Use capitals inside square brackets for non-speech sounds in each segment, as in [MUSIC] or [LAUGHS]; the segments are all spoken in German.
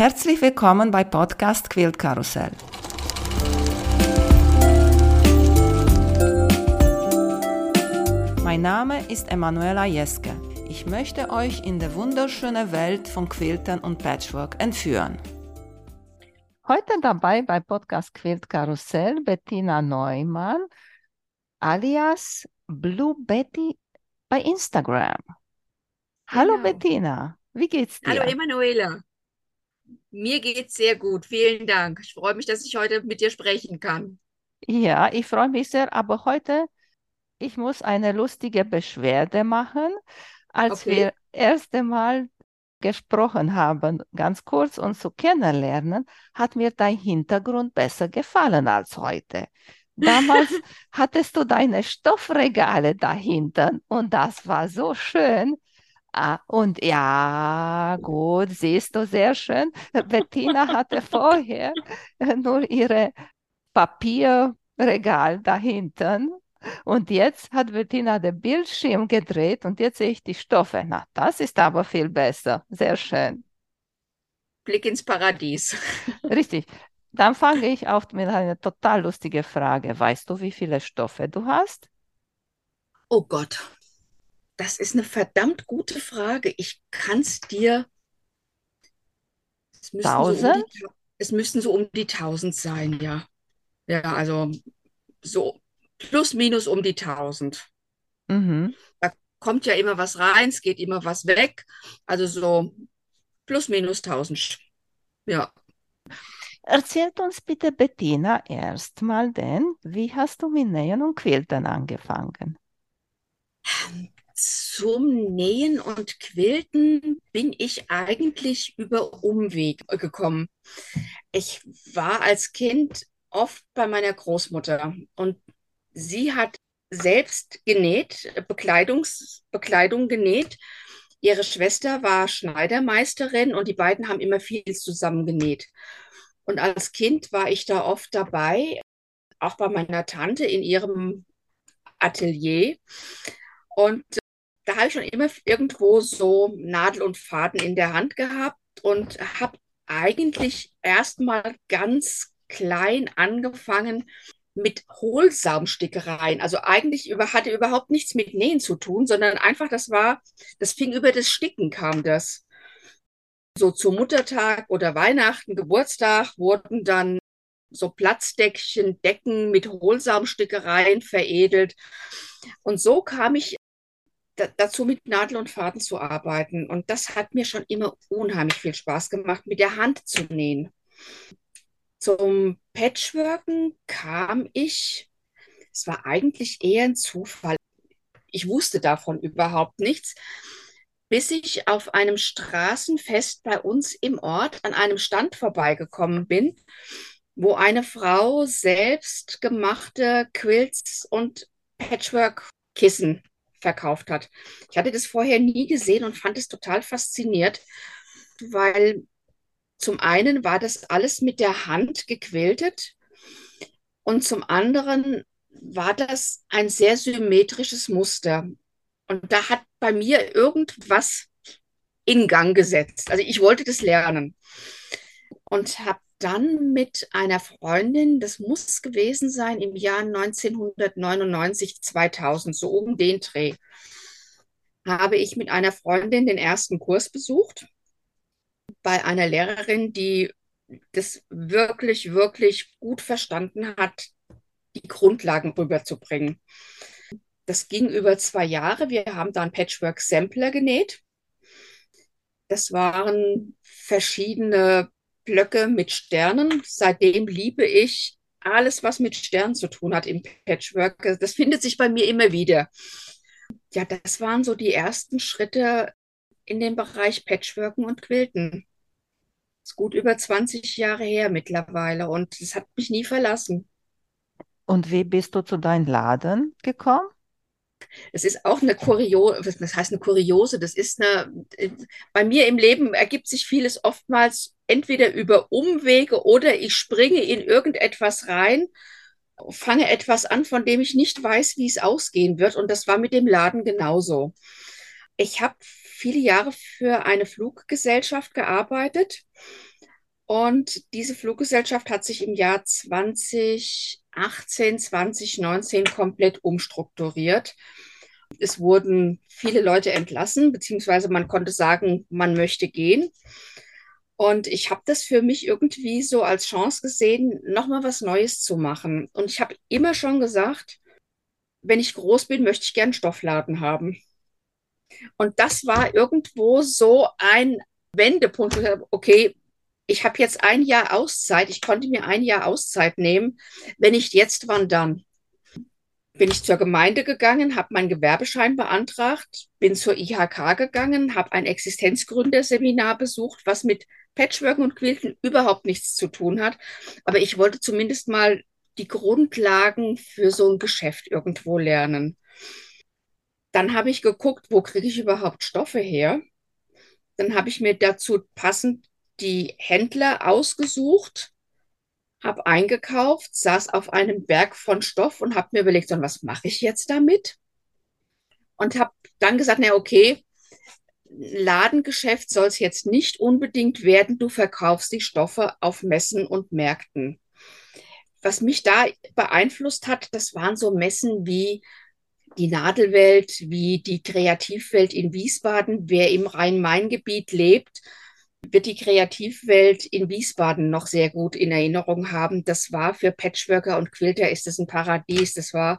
Herzlich willkommen bei Podcast Quilt Karussell. Mein Name ist Emanuela Jeske. Ich möchte euch in die wunderschöne Welt von Quiltern und Patchwork entführen. Heute dabei bei Podcast Quilt Karussell Bettina Neumann alias Blue Betty bei Instagram. Hallo genau. Bettina, wie geht's dir? Hallo Emanuela. Mir geht's sehr gut. Vielen Dank. Ich freue mich, dass ich heute mit dir sprechen kann. Ja, ich freue mich sehr, aber heute, ich muss eine lustige Beschwerde machen. Als okay. wir erste Mal gesprochen haben, ganz kurz uns zu kennenlernen, hat mir dein Hintergrund besser gefallen als heute. Damals [LAUGHS] hattest du deine Stoffregale dahinter und das war so schön. Ah, und ja, gut, siehst du, sehr schön. Bettina hatte vorher nur ihre Papierregal dahinter. Und jetzt hat Bettina den Bildschirm gedreht und jetzt sehe ich die Stoffe. Na, das ist aber viel besser. Sehr schön. Blick ins Paradies. [LAUGHS] Richtig. Dann fange ich auf mit einer total lustigen Frage. Weißt du, wie viele Stoffe du hast? Oh Gott, das ist eine verdammt gute Frage. Ich kann es dir. Es müssten, so um die, es müssten so um die 1000 sein, ja. Ja, also so plus minus um die 1000. Mhm. Da kommt ja immer was rein, es geht immer was weg. Also so plus minus 1000. Ja. Erzählt uns bitte Bettina erstmal denn, wie hast du mit Nähen und Quiltern angefangen? Zum Nähen und Quilten bin ich eigentlich über Umweg gekommen. Ich war als Kind oft bei meiner Großmutter und sie hat selbst genäht, Bekleidungs Bekleidung genäht. Ihre Schwester war Schneidermeisterin und die beiden haben immer viel zusammen genäht. Und als Kind war ich da oft dabei, auch bei meiner Tante in ihrem Atelier. Und da habe ich schon immer irgendwo so Nadel und Faden in der Hand gehabt und habe eigentlich erstmal ganz klein angefangen mit Hohlsaumstickereien. Also eigentlich über, hatte überhaupt nichts mit Nähen zu tun, sondern einfach, das war, das fing über das Sticken kam das. So zu Muttertag oder Weihnachten, Geburtstag wurden dann so Platzdeckchen, Decken mit Hohlsaumstickereien veredelt. Und so kam ich dazu mit Nadel und Faden zu arbeiten. Und das hat mir schon immer unheimlich viel Spaß gemacht, mit der Hand zu nähen. Zum Patchworken kam ich, es war eigentlich eher ein Zufall. Ich wusste davon überhaupt nichts, bis ich auf einem Straßenfest bei uns im Ort an einem Stand vorbeigekommen bin, wo eine Frau selbst gemachte Quilts und Patchwork-Kissen verkauft hat. Ich hatte das vorher nie gesehen und fand es total fasziniert, weil zum einen war das alles mit der Hand gequiltet und zum anderen war das ein sehr symmetrisches Muster. Und da hat bei mir irgendwas in Gang gesetzt. Also ich wollte das lernen und habe dann mit einer Freundin, das muss gewesen sein im Jahr 1999, 2000, so um den Dreh, habe ich mit einer Freundin den ersten Kurs besucht bei einer Lehrerin, die das wirklich, wirklich gut verstanden hat, die Grundlagen rüberzubringen. Das ging über zwei Jahre. Wir haben da einen Patchwork-Sampler genäht. Das waren verschiedene Blöcke mit Sternen. Seitdem liebe ich alles, was mit Sternen zu tun hat im Patchwork. Das findet sich bei mir immer wieder. Ja, das waren so die ersten Schritte in dem Bereich Patchworken und Quilten. Das ist gut über 20 Jahre her mittlerweile und es hat mich nie verlassen. Und wie bist du zu deinem Laden gekommen? Es ist auch eine Kuriose, was heißt eine Kuriose? Das ist eine, bei mir im Leben ergibt sich vieles oftmals entweder über Umwege oder ich springe in irgendetwas rein, fange etwas an, von dem ich nicht weiß, wie es ausgehen wird. Und das war mit dem Laden genauso. Ich habe viele Jahre für eine Fluggesellschaft gearbeitet, Und diese Fluggesellschaft hat sich im Jahr 2018, 2019 komplett umstrukturiert. Es wurden viele Leute entlassen, beziehungsweise man konnte sagen, man möchte gehen. Und ich habe das für mich irgendwie so als Chance gesehen, nochmal was Neues zu machen. Und ich habe immer schon gesagt, wenn ich groß bin, möchte ich gern Stoffladen haben. Und das war irgendwo so ein Wendepunkt. Okay, ich habe jetzt ein Jahr Auszeit. Ich konnte mir ein Jahr Auszeit nehmen. Wenn nicht jetzt, wann dann? Bin ich zur Gemeinde gegangen, habe meinen Gewerbeschein beantragt, bin zur IHK gegangen, habe ein Existenzgründerseminar besucht, was mit Patchworken und Quilten überhaupt nichts zu tun hat. Aber ich wollte zumindest mal die Grundlagen für so ein Geschäft irgendwo lernen. Dann habe ich geguckt, wo kriege ich überhaupt Stoffe her? Dann habe ich mir dazu passend die Händler ausgesucht, habe eingekauft, saß auf einem Berg von Stoff und habe mir überlegt, was mache ich jetzt damit? Und habe dann gesagt, na okay, Ladengeschäft soll es jetzt nicht unbedingt werden. Du verkaufst die Stoffe auf Messen und Märkten. Was mich da beeinflusst hat, das waren so Messen wie die Nadelwelt, wie die Kreativwelt in Wiesbaden. Wer im Rhein-Main-Gebiet lebt, wird die Kreativwelt in Wiesbaden noch sehr gut in Erinnerung haben. Das war für Patchworker und Quilter ist das ein Paradies. Das war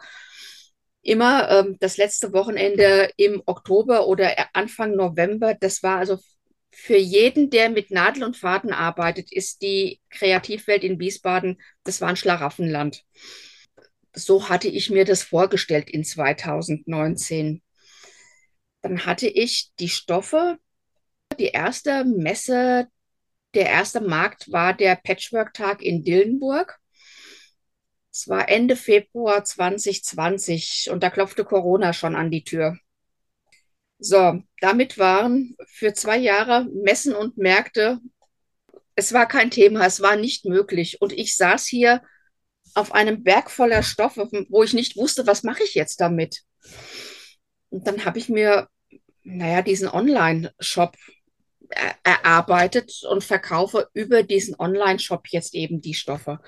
immer ähm, das letzte Wochenende im Oktober oder Anfang November. Das war also für jeden, der mit Nadel und Faden arbeitet, ist die Kreativwelt in Wiesbaden, das war ein Schlaraffenland. So hatte ich mir das vorgestellt in 2019. Dann hatte ich die Stoffe, die erste Messe, der erste Markt war der Patchwork-Tag in Dillenburg. Es war Ende Februar 2020 und da klopfte Corona schon an die Tür. So, damit waren für zwei Jahre Messen und Märkte, es war kein Thema, es war nicht möglich. Und ich saß hier auf einem Berg voller Stoffe, wo ich nicht wusste, was mache ich jetzt damit. Und dann habe ich mir, naja, diesen Online-Shop erarbeitet und verkaufe über diesen Online-Shop jetzt eben die Stoffe.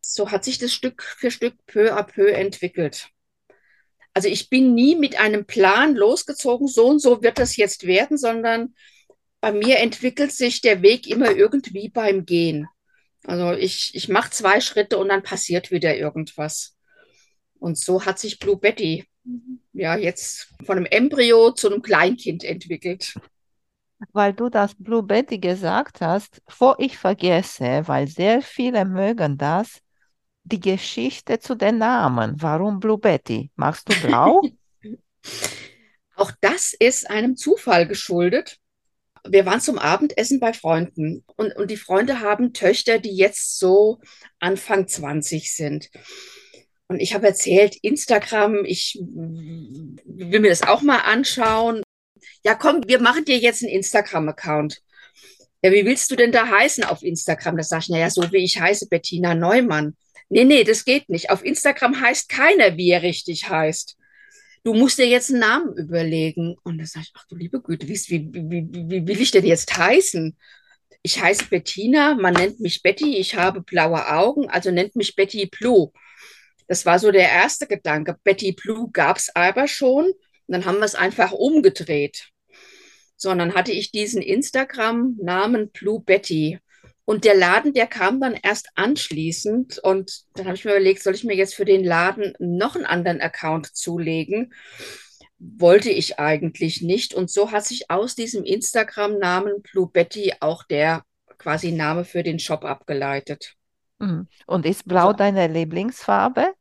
So hat sich das Stück für Stück peu à peu entwickelt. Also ich bin nie mit einem Plan losgezogen, so und so wird das jetzt werden, sondern bei mir entwickelt sich der Weg immer irgendwie beim Gehen. Also ich, ich mache zwei Schritte und dann passiert wieder irgendwas. Und so hat sich Blue Betty ja jetzt von einem Embryo zu einem Kleinkind entwickelt weil du das Blue Betty gesagt hast, vor ich vergesse, weil sehr viele mögen das, die Geschichte zu den Namen. Warum Blue Betty? Machst du blau? [LAUGHS] Auch das ist einem Zufall geschuldet. Wir waren zum Abendessen bei Freunden und, und die Freunde haben Töchter, die jetzt so Anfang 20 sind. Und ich habe erzählt, Instagram, ich will mir das auch mal anschauen ja komm, wir machen dir jetzt einen Instagram-Account. Ja, wie willst du denn da heißen auf Instagram? Da sage ich, naja, so wie ich heiße, Bettina Neumann. Nee, nee, das geht nicht. Auf Instagram heißt keiner, wie er richtig heißt. Du musst dir jetzt einen Namen überlegen. Und da sage ich, ach du liebe Güte, wie, wie, wie, wie will ich denn jetzt heißen? Ich heiße Bettina, man nennt mich Betty, ich habe blaue Augen, also nennt mich Betty Blue. Das war so der erste Gedanke. Betty Blue gab es aber schon. Und dann haben wir es einfach umgedreht. So, und dann hatte ich diesen Instagram-Namen Blue Betty. Und der Laden, der kam dann erst anschließend. Und dann habe ich mir überlegt, soll ich mir jetzt für den Laden noch einen anderen Account zulegen? Wollte ich eigentlich nicht. Und so hat sich aus diesem Instagram-Namen Blue Betty auch der quasi Name für den Shop abgeleitet. Mhm. Und ist Blau also, deine Lieblingsfarbe?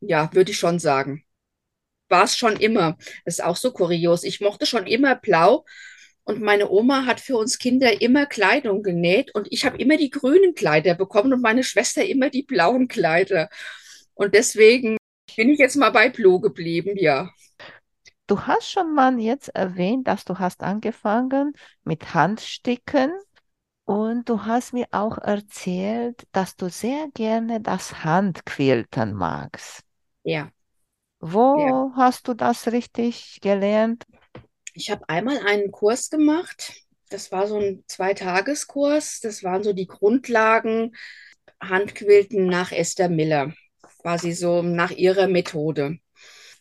Ja, würde ich schon sagen war es schon immer. Das ist auch so kurios. Ich mochte schon immer blau. Und meine Oma hat für uns Kinder immer Kleidung genäht und ich habe immer die grünen Kleider bekommen und meine Schwester immer die blauen Kleider. Und deswegen bin ich jetzt mal bei Blue geblieben, ja. Du hast schon mal jetzt erwähnt, dass du hast angefangen mit Handsticken und du hast mir auch erzählt, dass du sehr gerne das Handquilten magst. Ja. Wo ja. hast du das richtig gelernt? Ich habe einmal einen Kurs gemacht. das war so ein Zweitageskurs. Das waren so die Grundlagen Handquilten nach Esther Miller, quasi so nach ihrer Methode.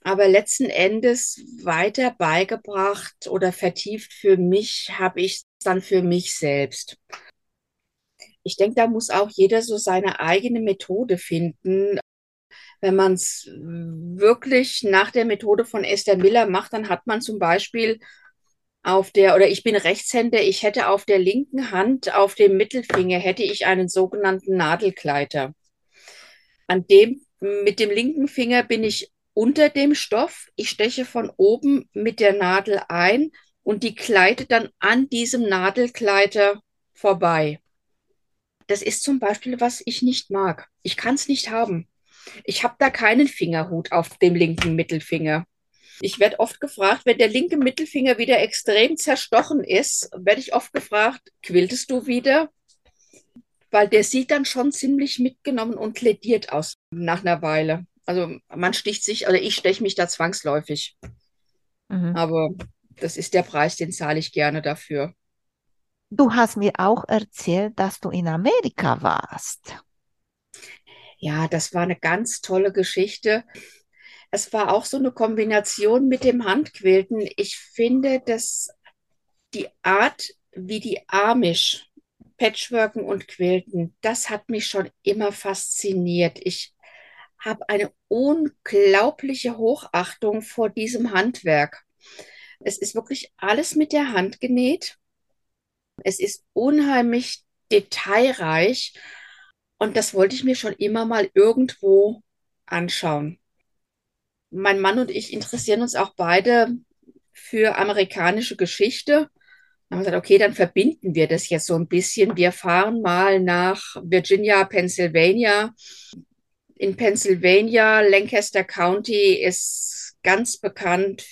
Aber letzten Endes weiter beigebracht oder vertieft für mich habe ich es dann für mich selbst. Ich denke, da muss auch jeder so seine eigene Methode finden. Wenn man es wirklich nach der Methode von Esther Miller macht, dann hat man zum Beispiel auf der, oder ich bin Rechtshänder, ich hätte auf der linken Hand, auf dem Mittelfinger, hätte ich einen sogenannten Nadelgleiter. An dem, mit dem linken Finger bin ich unter dem Stoff. Ich steche von oben mit der Nadel ein und die gleitet dann an diesem Nadelgleiter vorbei. Das ist zum Beispiel, was ich nicht mag. Ich kann es nicht haben. Ich habe da keinen Fingerhut auf dem linken Mittelfinger. Ich werde oft gefragt, wenn der linke Mittelfinger wieder extrem zerstochen ist, werde ich oft gefragt, quiltest du wieder? Weil der sieht dann schon ziemlich mitgenommen und lediert aus nach einer Weile. Also man sticht sich, oder ich steche mich da zwangsläufig. Mhm. Aber das ist der Preis, den zahle ich gerne dafür. Du hast mir auch erzählt, dass du in Amerika warst. Ja, das war eine ganz tolle Geschichte. Es war auch so eine Kombination mit dem Handquilten. Ich finde, dass die Art, wie die Amish Patchworken und Quilten, das hat mich schon immer fasziniert. Ich habe eine unglaubliche Hochachtung vor diesem Handwerk. Es ist wirklich alles mit der Hand genäht. Es ist unheimlich detailreich und das wollte ich mir schon immer mal irgendwo anschauen mein Mann und ich interessieren uns auch beide für amerikanische Geschichte. Dann haben wir gesagt, okay, dann verbinden wir das jetzt so ein bisschen. Wir fahren mal nach Virginia, Pennsylvania. In Pennsylvania, Lancaster County ist ganz bekannt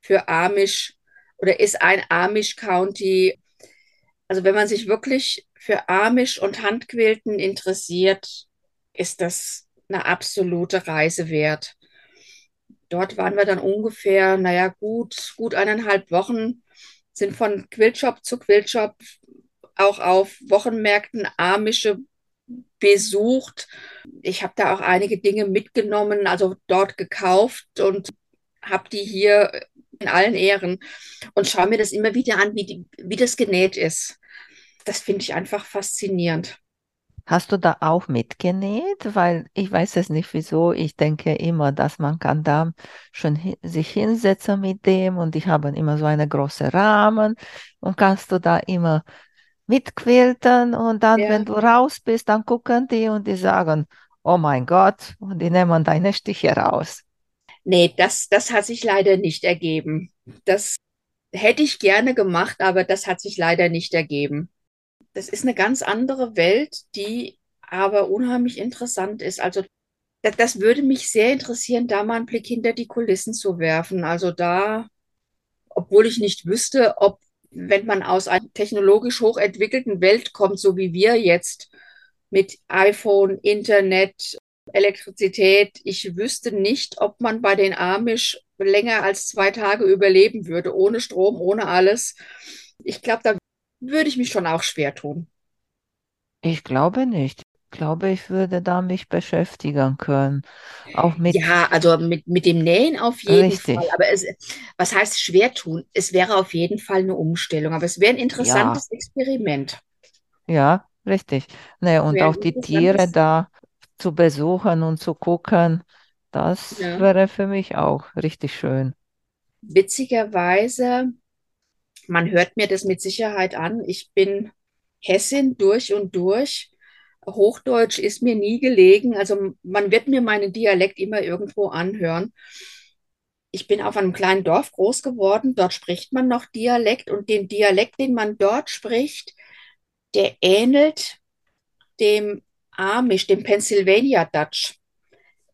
für Amish oder ist ein Amish County. Also wenn man sich wirklich für Amish und Handquilten interessiert, ist das eine absolute Reise wert. Dort waren wir dann ungefähr, naja, gut, gut eineinhalb Wochen, sind von Quillshop zu Quillshop auch auf Wochenmärkten Amische besucht. Ich habe da auch einige Dinge mitgenommen, also dort gekauft und habe die hier in allen Ehren und schaue mir das immer wieder an, wie, die, wie das genäht ist. Das finde ich einfach faszinierend. Hast du da auch mitgenäht? Weil ich weiß es nicht wieso. Ich denke immer, dass man kann da schon hi sich hinsetzen mit dem und ich habe immer so eine große Rahmen und kannst du da immer mitquilten und dann, ja. wenn du raus bist, dann gucken die und die sagen, oh mein Gott, und die nehmen deine Stiche raus. Nee, das, das hat sich leider nicht ergeben. Das hätte ich gerne gemacht, aber das hat sich leider nicht ergeben das ist eine ganz andere Welt, die aber unheimlich interessant ist. Also das, das würde mich sehr interessieren, da mal einen Blick hinter die Kulissen zu werfen. Also da, obwohl ich nicht wüsste, ob, wenn man aus einer technologisch hochentwickelten Welt kommt, so wie wir jetzt mit iPhone, Internet, Elektrizität, ich wüsste nicht, ob man bei den Amish länger als zwei Tage überleben würde, ohne Strom, ohne alles. Ich glaube, da würde ich mich schon auch schwer tun. Ich glaube nicht. Ich glaube, ich würde da mich beschäftigen können. Auch mit. Ja, also mit, mit dem Nähen auf jeden Richtig. Fall. Aber es, was heißt schwer tun? Es wäre auf jeden Fall eine Umstellung, aber es wäre ein interessantes ja. Experiment. Ja, richtig. Ne, und auch die Tiere da zu besuchen und zu gucken, das ja. wäre für mich auch richtig schön. Witzigerweise man hört mir das mit Sicherheit an. Ich bin Hessin durch und durch. Hochdeutsch ist mir nie gelegen. Also man wird mir meinen Dialekt immer irgendwo anhören. Ich bin auf einem kleinen Dorf groß geworden. Dort spricht man noch Dialekt und den Dialekt, den man dort spricht, der ähnelt dem Amish, dem Pennsylvania Dutch.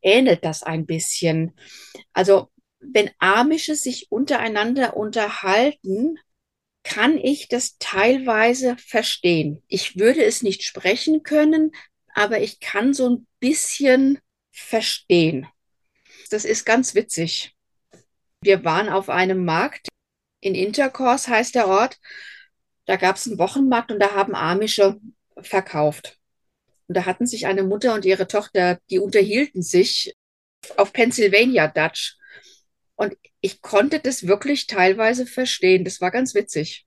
Ähnelt das ein bisschen. Also wenn Amische sich untereinander unterhalten, kann ich das teilweise verstehen. Ich würde es nicht sprechen können, aber ich kann so ein bisschen verstehen. Das ist ganz witzig. Wir waren auf einem Markt in Intercourse heißt der Ort Da gab es einen Wochenmarkt und da haben Amische verkauft. Und da hatten sich eine Mutter und ihre Tochter, die unterhielten sich auf Pennsylvania Dutch. Und ich konnte das wirklich teilweise verstehen. Das war ganz witzig.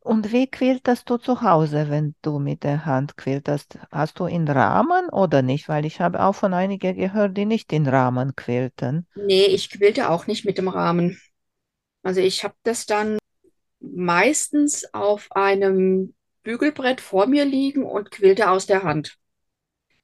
Und wie quiltest du zu Hause, wenn du mit der Hand quiltest? Hast du in Rahmen oder nicht? Weil ich habe auch von einigen gehört, die nicht in Rahmen quilten. Nee, ich quillte auch nicht mit dem Rahmen. Also ich habe das dann meistens auf einem Bügelbrett vor mir liegen und quillte aus der Hand.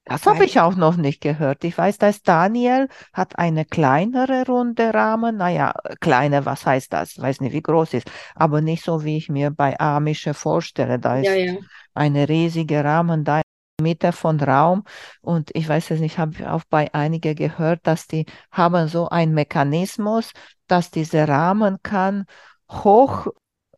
Das habe ich auch noch nicht gehört. Ich weiß, dass Daniel hat eine kleinere runde Rahmen. Naja, kleine, was heißt das? Ich weiß nicht, wie groß ist. Aber nicht so, wie ich mir bei Amische vorstelle. Da ja, ist ja. eine riesige Rahmen da in der Mitte von Raum. Und ich weiß es nicht, ich habe auch bei einigen gehört, dass die haben so einen Mechanismus, dass dieser Rahmen kann hoch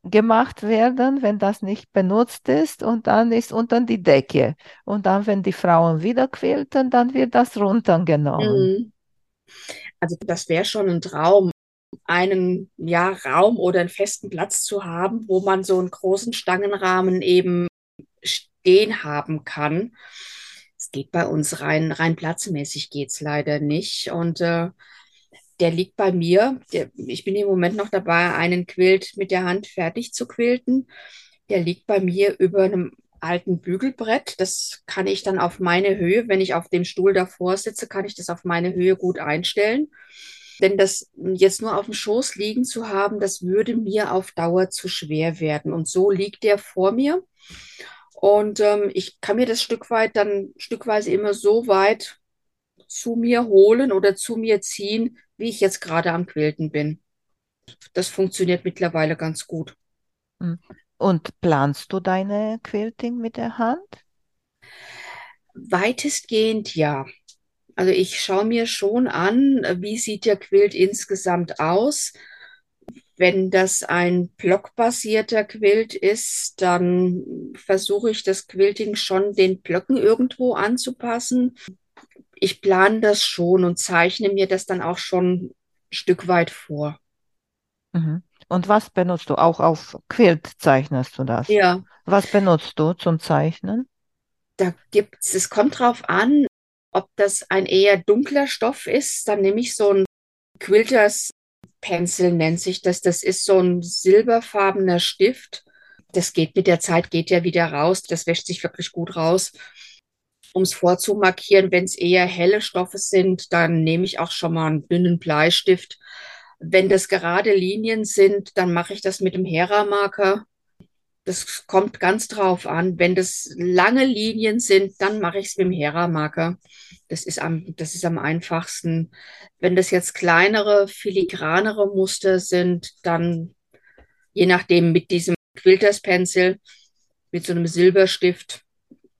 gemacht werden, wenn das nicht benutzt ist, und dann ist unter die Decke. Und dann, wenn die Frauen wieder quilten, dann wird das runtergenommen. Mhm. Also das wäre schon ein Traum, einen ja, Raum oder einen festen Platz zu haben, wo man so einen großen Stangenrahmen eben stehen haben kann. Es geht bei uns rein, rein platzmäßig geht es leider nicht. Und äh, der liegt bei mir. Der, ich bin im Moment noch dabei, einen Quilt mit der Hand fertig zu quilten. Der liegt bei mir über einem alten Bügelbrett. Das kann ich dann auf meine Höhe, wenn ich auf dem Stuhl davor sitze, kann ich das auf meine Höhe gut einstellen. Denn das jetzt nur auf dem Schoß liegen zu haben, das würde mir auf Dauer zu schwer werden. Und so liegt der vor mir. Und ähm, ich kann mir das Stück weit dann stückweise immer so weit zu mir holen oder zu mir ziehen, wie ich jetzt gerade am Quilten bin. Das funktioniert mittlerweile ganz gut. Hm. Und planst du deine Quilting mit der Hand? Weitestgehend ja. Also ich schaue mir schon an, wie sieht der Quilt insgesamt aus. Wenn das ein blockbasierter Quilt ist, dann versuche ich das Quilting schon den Blöcken irgendwo anzupassen. Ich plane das schon und zeichne mir das dann auch schon ein Stück weit vor. Mhm. Und was benutzt du? Auch auf Quilt zeichnest du das? Ja, Was benutzt du zum Zeichnen? da gibt's, es kommt drauf an, ob das ein eher dunkler Stoff ist. Dann nehme ich so ein Quilters Pencil nennt sich das. Das ist so ein silberfarbener Stift. Das geht mit der Zeit, geht ja wieder raus. Das wäscht sich wirklich gut raus. Um es vorzumarkieren, wenn es eher helle Stoffe sind, dann nehme ich auch schon mal einen dünnen Bleistift. Wenn das gerade Linien sind, dann mache ich das mit dem Hera-Marker. Das kommt ganz drauf an. Wenn das lange Linien sind, dann mache ich es mit dem Hera-Marker. Das ist am, das ist am einfachsten. Wenn das jetzt kleinere, filigranere Muster sind, dann je nachdem mit diesem Quilters Pencil, mit so einem Silberstift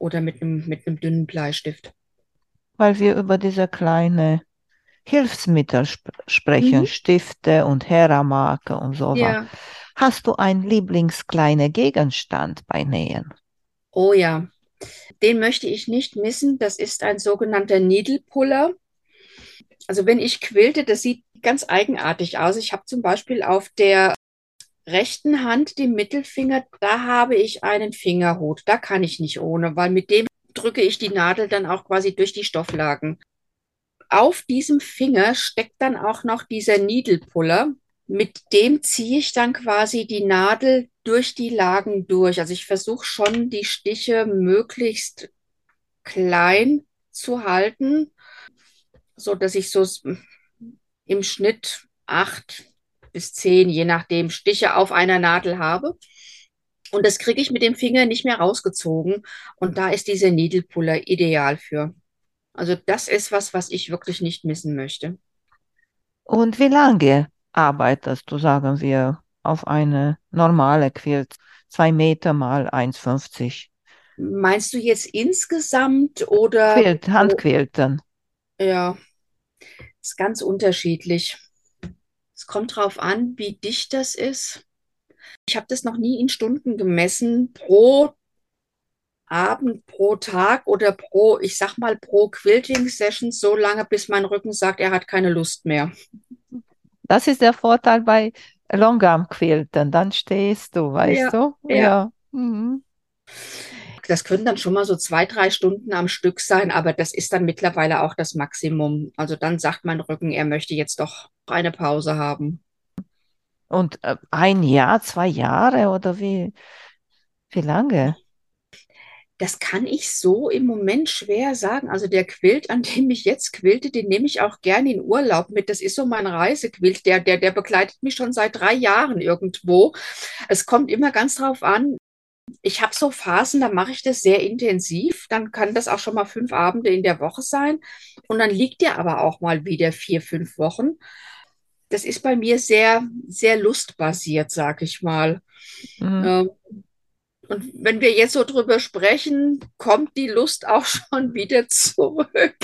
oder mit einem, mit einem dünnen Bleistift. Weil wir über diese kleine Hilfsmittel sp sprechen, Mhm. Stifte und Hera-Marke und so. Ja, Hast du einen Lieblingskleinen Gegenstand bei Nähen? oh ja, den möchte ich nicht missen. Das ist ein sogenannter Needle Puller. Also wenn ich quilte, das sieht ganz eigenartig aus. Ich habe zum Beispiel auf der rechten Hand den Mittelfinger, da habe ich einen Fingerhut. Da kann ich nicht ohne, weil mit dem drücke ich die Nadel dann auch quasi durch die Stofflagen. Auf diesem Finger steckt dann auch noch dieser Needle Puller. Mit dem ziehe ich dann quasi die Nadel durch die Lagen durch. Also ich versuche schon, die Stiche möglichst klein zu halten, so dass ich so im Schnitt acht bis zehn, je nachdem, Stiche auf einer Nadel habe. Und das kriege ich mit dem Finger nicht mehr rausgezogen. Und da ist dieser Needle Puller ideal für. Also das ist was, was ich wirklich nicht missen möchte. Und wie lange arbeitest du, sagen wir, auf eine normale Quilt? Zwei Meter mal 1,50. Meinst du jetzt insgesamt oder Quilt? Handquilten. Ja, ist ganz unterschiedlich. Es kommt drauf an, wie dicht das ist. Ich habe das noch nie in Stunden gemessen. Pro Abend, pro Tag oder pro, ich sag mal, pro Quilting-Session so lange, bis mein Rücken sagt, er hat keine Lust mehr. Das ist der Vorteil bei Longarm-Quilten, dann stehst du, weißt Ja, du? ja. Ja. Mhm. Das können dann schon mal so zwei, drei Stunden am Stück sein, aber das ist dann mittlerweile auch das Maximum. Also dann sagt mein Rücken, er möchte jetzt doch eine Pause haben. Und äh, ein Jahr, zwei Jahre oder wie, wie lange? Das kann ich so im Moment schwer sagen. Also der Quilt, an dem ich jetzt quilte, den nehme ich auch gerne in Urlaub mit. Das ist so mein Reisequilt. Der, der, der begleitet mich schon seit drei Jahren irgendwo. Es kommt immer ganz drauf an. Ich habe so Phasen, da mache ich das sehr intensiv. Dann kann das auch schon mal fünf Abende in der Woche sein. Und dann liegt der aber auch mal wieder vier, fünf Wochen. Das ist bei mir sehr, sehr lustbasiert, sag ich mal. Mhm. Ähm, und wenn wir jetzt so drüber sprechen, kommt die Lust auch [LAUGHS] schon wieder zurück.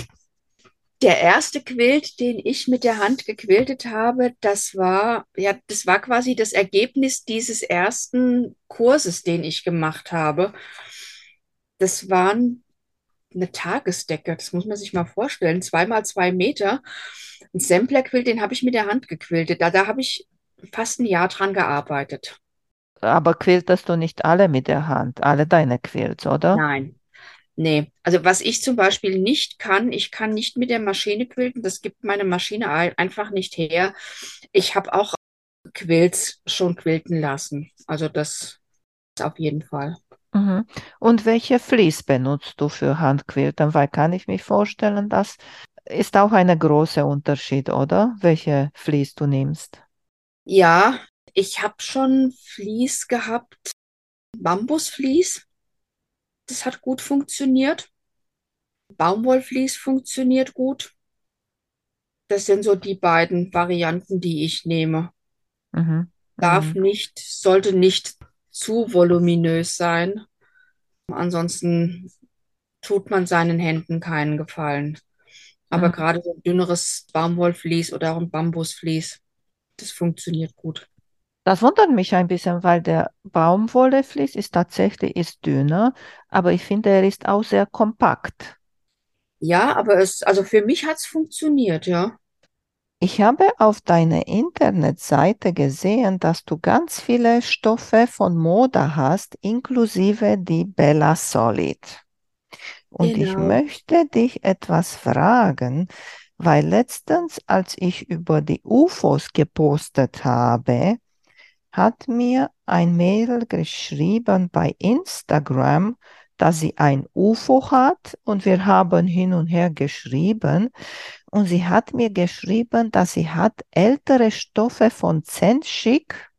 Der erste Quilt, den ich mit der Hand gequiltet habe, das war, ja, das war quasi das Ergebnis dieses ersten Kurses, den ich gemacht habe. Das waren eine Tagesdecke, das muss man sich mal vorstellen, zweimal zwei Meter. Ein Samplerquilt, den habe ich mit der Hand gequiltet. Da, da habe ich fast ein Jahr dran gearbeitet. Aber quiltest du nicht alle mit der Hand, alle deine Quilts, oder? Nein, nee. Also was ich zum Beispiel nicht kann, ich kann nicht mit der Maschine quilten. Das gibt meine Maschine ein- einfach nicht her. Ich habe auch Quilts schon quilten lassen. Also das auf jeden Fall. Mhm. Und welche Vlies benutzt du für Handquilten? Weil kann ich mich vorstellen, das ist auch ein großer Unterschied, oder? Welche Vlies du nimmst. Ja, ich habe schon Vlies gehabt, Bambusvlies. Das hat gut funktioniert. Baumwollvlies funktioniert gut. Das sind so die beiden Varianten, die ich nehme. Mhm. Darf Mhm. nicht, sollte nicht zu voluminös sein. Ansonsten tut man seinen Händen keinen Gefallen. Aber Mhm. gerade so ein dünneres Baumwollvlies oder auch ein Bambusvlies, das funktioniert gut. Das wundert mich ein bisschen, weil der Baumwolleflies ist tatsächlich ist dünner, aber ich finde, er ist auch sehr kompakt. Ja, aber es, also für mich hat es funktioniert, ja. Ich habe auf deiner Internetseite gesehen, dass du ganz viele Stoffe von Moda hast, inklusive die Bella Solid. Und ich Genau. möchte dich etwas fragen, weil letztens, als ich über die UFOs gepostet habe, hat mir ein Mädel geschrieben bei Instagram, dass sie ein UFO hat und wir haben hin und her geschrieben. Und sie hat mir geschrieben, dass sie hat ältere Stoffe von Zenschik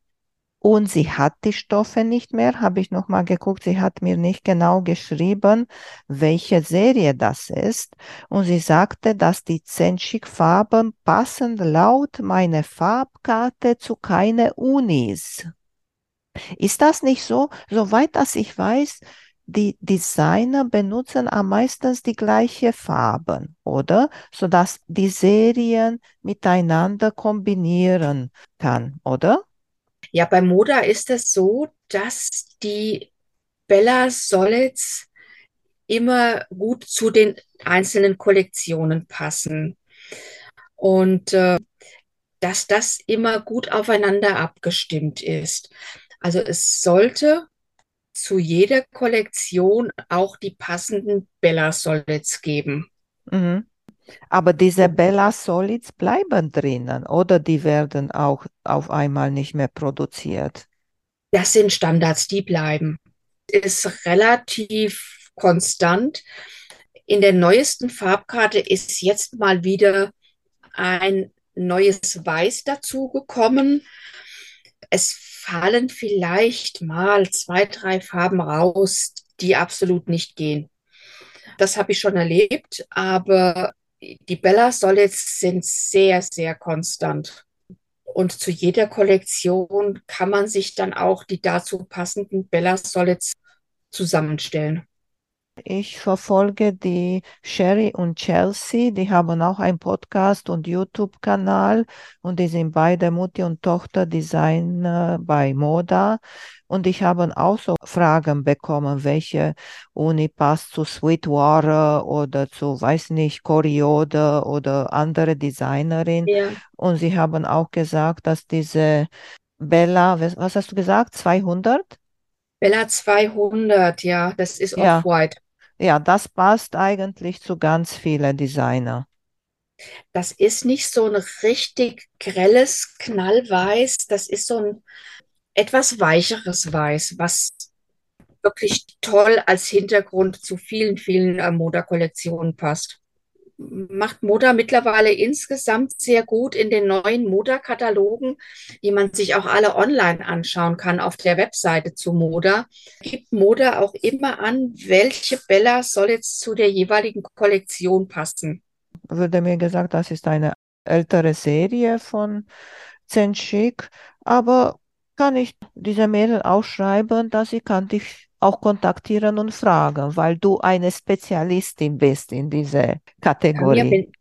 und sie hat die Stoffe nicht mehr, habe ich nochmal geguckt, sie hat mir nicht genau geschrieben, welche Serie das ist. Und sie sagte, dass die Zenschik-Farben passen laut meiner Farbkarte zu keine Unis. Ist das nicht so? Soweit dass ich weiß, die Designer benutzen am meisten die gleichen Farben, oder? Sodass die Serien miteinander kombinieren kann, oder? Ja, bei Moda ist es so, dass die Bella Solids immer gut zu den einzelnen Kollektionen passen und äh, dass das immer gut aufeinander abgestimmt ist. Also es sollte zu jeder Kollektion auch die passenden Bella Solids geben. Mhm. Aber diese Bella Solids bleiben drinnen, oder die werden auch auf einmal nicht mehr produziert. Das sind Standards, die bleiben. Ist relativ konstant. In der neuesten Farbkarte ist jetzt mal wieder ein neues Weiß dazugekommen. Es fallen vielleicht mal zwei, drei Farben raus, die absolut nicht gehen. Das habe ich schon erlebt, aber die Bella Solids sind sehr, sehr konstant. Und zu jeder Kollektion kann man sich dann auch die dazu passenden Bella Solids zusammenstellen. Ich verfolge die Sherry und Chelsea, die haben auch einen Podcast und YouTube-Kanal und die sind beide Mutti und Tochter Designer bei Moda. Und ich habe auch so Fragen bekommen, welche Uni passt zu Sweetwater oder zu, weiß nicht, Coriode oder andere Designerin. Ja. Und sie haben auch gesagt, dass diese Bella, was hast du gesagt? 200? Bella 200, ja, das ist Ja, Off-White. ja, das passt eigentlich zu ganz vielen Designer. Das ist nicht so ein richtig grelles Knallweiß, das ist so ein etwas weicheres Weiß, was wirklich toll als Hintergrund zu vielen, vielen äh, Moda-Kollektionen passt. Macht Moda mittlerweile insgesamt sehr gut in den neuen Moda-Katalogen, die man sich auch alle online anschauen kann auf der Webseite zu Moda. Gibt Moda auch immer an, welche Bella soll jetzt zu der jeweiligen Kollektion passen. Wurde mir gesagt, das ist eine ältere Serie von Zenschik, aber kann ich dieser Mädel auch schreiben, dass sie kann dich auch kontaktieren und fragen, weil du eine Spezialistin bist in dieser Kategorie. Ja, wenn,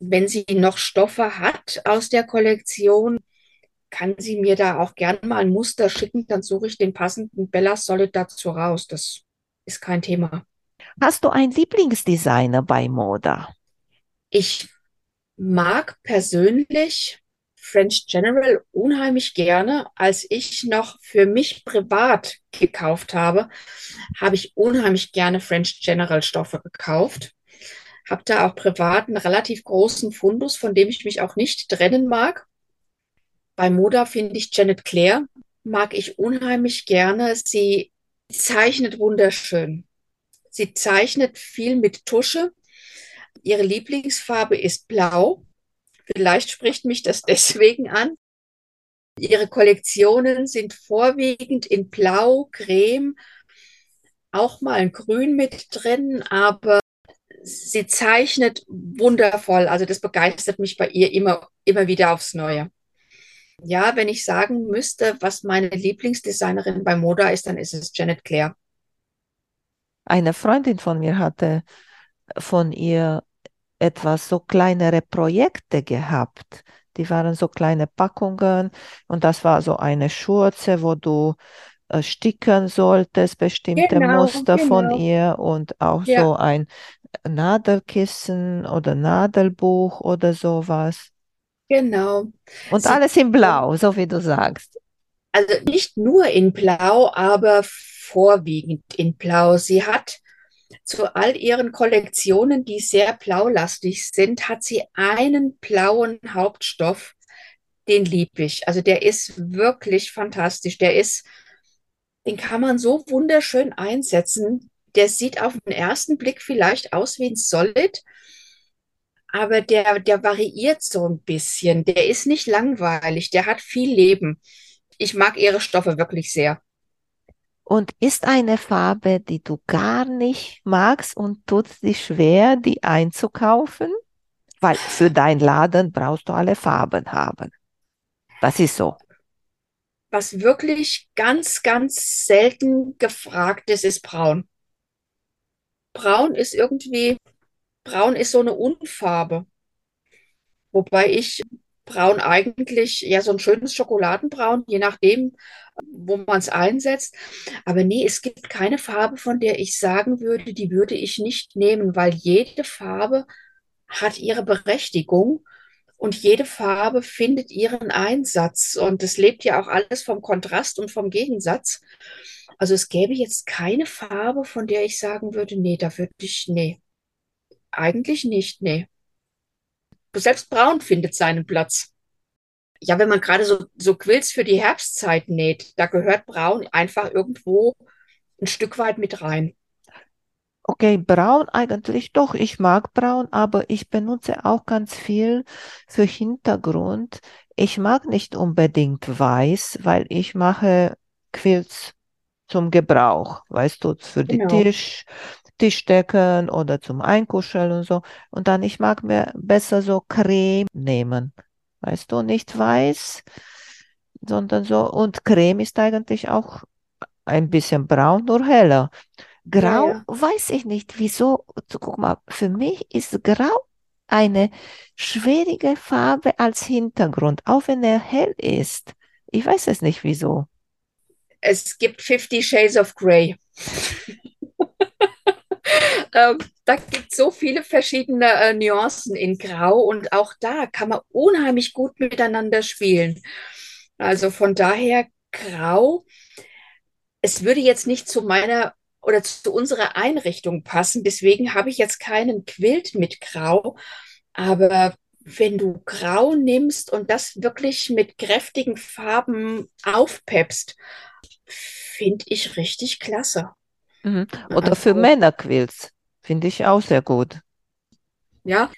wenn sie noch Stoffe hat aus der Kollektion, kann sie mir da auch gerne mal ein Muster schicken, dann suche ich den passenden Bella Solid dazu raus. Das ist kein Thema. Hast du einen Lieblingsdesigner bei Moda? Ich mag persönlich French General unheimlich gerne. Als ich noch für mich privat gekauft habe, habe ich unheimlich gerne French General Stoffe gekauft. Habe da auch privat einen relativ großen Fundus, von dem ich mich auch nicht trennen mag. Bei Moda finde ich Janet Claire, mag ich unheimlich gerne. Sie zeichnet wunderschön. Sie zeichnet viel mit Tusche. Ihre Lieblingsfarbe ist blau. Vielleicht spricht mich das [LAUGHS] deswegen an. Ihre Kollektionen sind vorwiegend in Blau, Creme, auch mal ein Grün mit drin, aber sie zeichnet wundervoll. Also das begeistert mich bei ihr immer, immer wieder aufs Neue. Ja, wenn ich sagen müsste, was meine Lieblingsdesignerin bei Moda ist, dann ist es Janet Claire. Eine Freundin von mir hatte von ihr etwas so kleinere Projekte gehabt. Die waren so kleine Packungen und das war so eine Schurze, wo du äh, sticken solltest, bestimmte Genau, Muster von genau. ihr und auch Ja, so ein Nadelkissen oder Nadelbuch oder sowas. genau. Und Sie, alles in Blau, so wie du sagst. also nicht nur in Blau, aber vorwiegend in Blau. Sie hat zu all ihren Kollektionen, die sehr blaulastig sind, hat sie einen blauen Hauptstoff, den liebe ich. Also der ist wirklich fantastisch. Der ist, den kann man so wunderschön einsetzen. Der sieht auf den ersten Blick vielleicht aus wie ein Solid, aber der, der variiert so ein bisschen. Der ist nicht langweilig, der hat viel Leben. Ich mag ihre Stoffe wirklich sehr. Und ist eine Farbe, die du gar nicht magst und tut dir schwer, die einzukaufen? Weil für deinen Laden brauchst du alle Farben haben. Das ist so. Was wirklich ganz, ganz selten gefragt ist, ist braun. Braun ist irgendwie, braun ist so eine Unfarbe. Wobei ich braun eigentlich, ja, so ein schönes Schokoladenbraun, je nachdem, wo man es einsetzt. Aber nee, es gibt keine Farbe, von der ich sagen würde, die würde ich nicht nehmen, weil jede Farbe hat ihre Berechtigung und jede Farbe findet ihren Einsatz. Und es lebt ja auch alles vom Kontrast und vom Gegensatz. Also es gäbe jetzt keine Farbe, von der ich sagen würde, nee, da würde ich, nee, eigentlich nicht, nee. Selbst Braun findet seinen Platz. Ja, wenn man gerade so, so Quilts für die Herbstzeit näht, da gehört Braun einfach irgendwo ein Stück weit mit rein. Okay, braun eigentlich doch. Ich mag braun, aber ich benutze auch ganz viel für Hintergrund. Ich mag nicht unbedingt weiß, weil ich mache Quilts zum Gebrauch, weißt du, für die Genau. Tisch, Tischdecken oder zum Einkuscheln und so. Und dann, ich mag mir besser so Creme nehmen, weißt du, nicht weiß, sondern so. Und Creme ist eigentlich auch ein bisschen braun, nur heller. Ja, Grau ja. weiß ich nicht, wieso. So, Guck mal, für mich ist Grau eine schwierige Farbe als Hintergrund, auch wenn er hell ist. Ich weiß es nicht, wieso. Es gibt Fifty Shades of Grey. [LAUGHS] Ähm, da gibt es so viele verschiedene äh, Nuancen in Grau und auch da kann man unheimlich gut miteinander spielen. Also von daher grau. Es würde jetzt nicht zu meiner oder zu unserer Einrichtung passen. Deswegen habe ich jetzt keinen Quilt mit grau. Aber wenn du grau nimmst und das wirklich mit kräftigen Farben aufpeppst, finde ich richtig klasse. Mhm. Oder für also, Männerquilts finde ich auch sehr gut. Ja,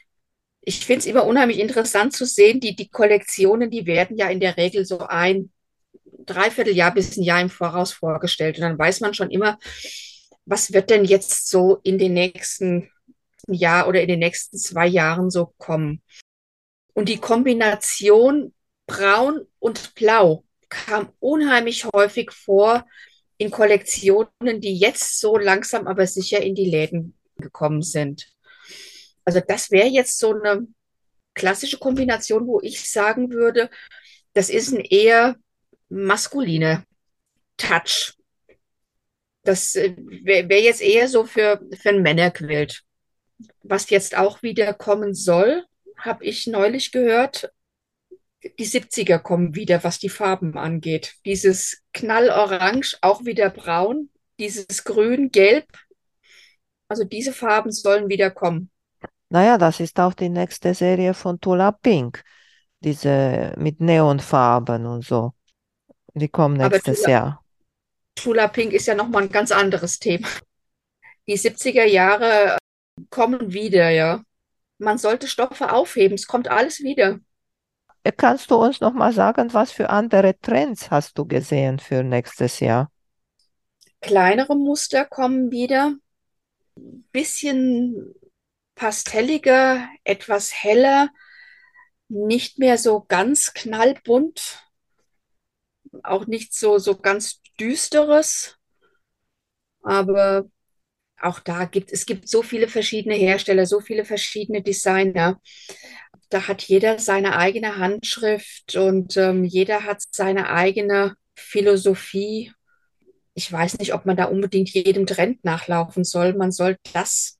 ich finde es immer unheimlich interessant zu sehen, die, die Kollektionen, die werden ja in der Regel so ein Dreivierteljahr bis ein Jahr im Voraus vorgestellt. Und dann weiß man schon immer, was wird denn jetzt so in den nächsten Jahr oder in den nächsten zwei Jahren so kommen. Und die Kombination Braun und Blau kam unheimlich häufig vor in Kollektionen, die jetzt so langsam aber sicher in die Läden gekommen sind. Also das wäre jetzt so eine klassische Kombination, wo ich sagen würde, das ist ein eher maskuliner Touch. Das äh, wäre wär jetzt eher so für, für ein Männerquilt. Was jetzt auch wieder kommen soll, habe ich neulich gehört. Die 70er kommen wieder, was die Farben angeht. Dieses Knallorange, auch wieder braun, dieses Grün, Gelb. Also diese Farben sollen wieder kommen. Naja, das ist auch die nächste Serie von Tula Pink. Diese mit Neonfarben und so. Die kommen nächstes Tula, Jahr. Tula Pink ist ja nochmal ein ganz anderes Thema. Die 70er Jahre kommen wieder, ja. Man sollte Stoffe aufheben, es kommt alles wieder. Kannst du uns noch mal sagen, was für andere Trends hast du gesehen für nächstes Jahr? Kleinere Muster kommen wieder. Bisschen pastelliger, etwas heller, nicht mehr so ganz knallbunt, auch nicht so, so ganz düsteres, aber auch da gibt es gibt so viele verschiedene Hersteller, so viele verschiedene Designer. Da hat jeder seine eigene Handschrift und ähm, jeder hat seine eigene Philosophie. Ich weiß nicht, ob man da unbedingt jedem Trend nachlaufen soll. Man soll das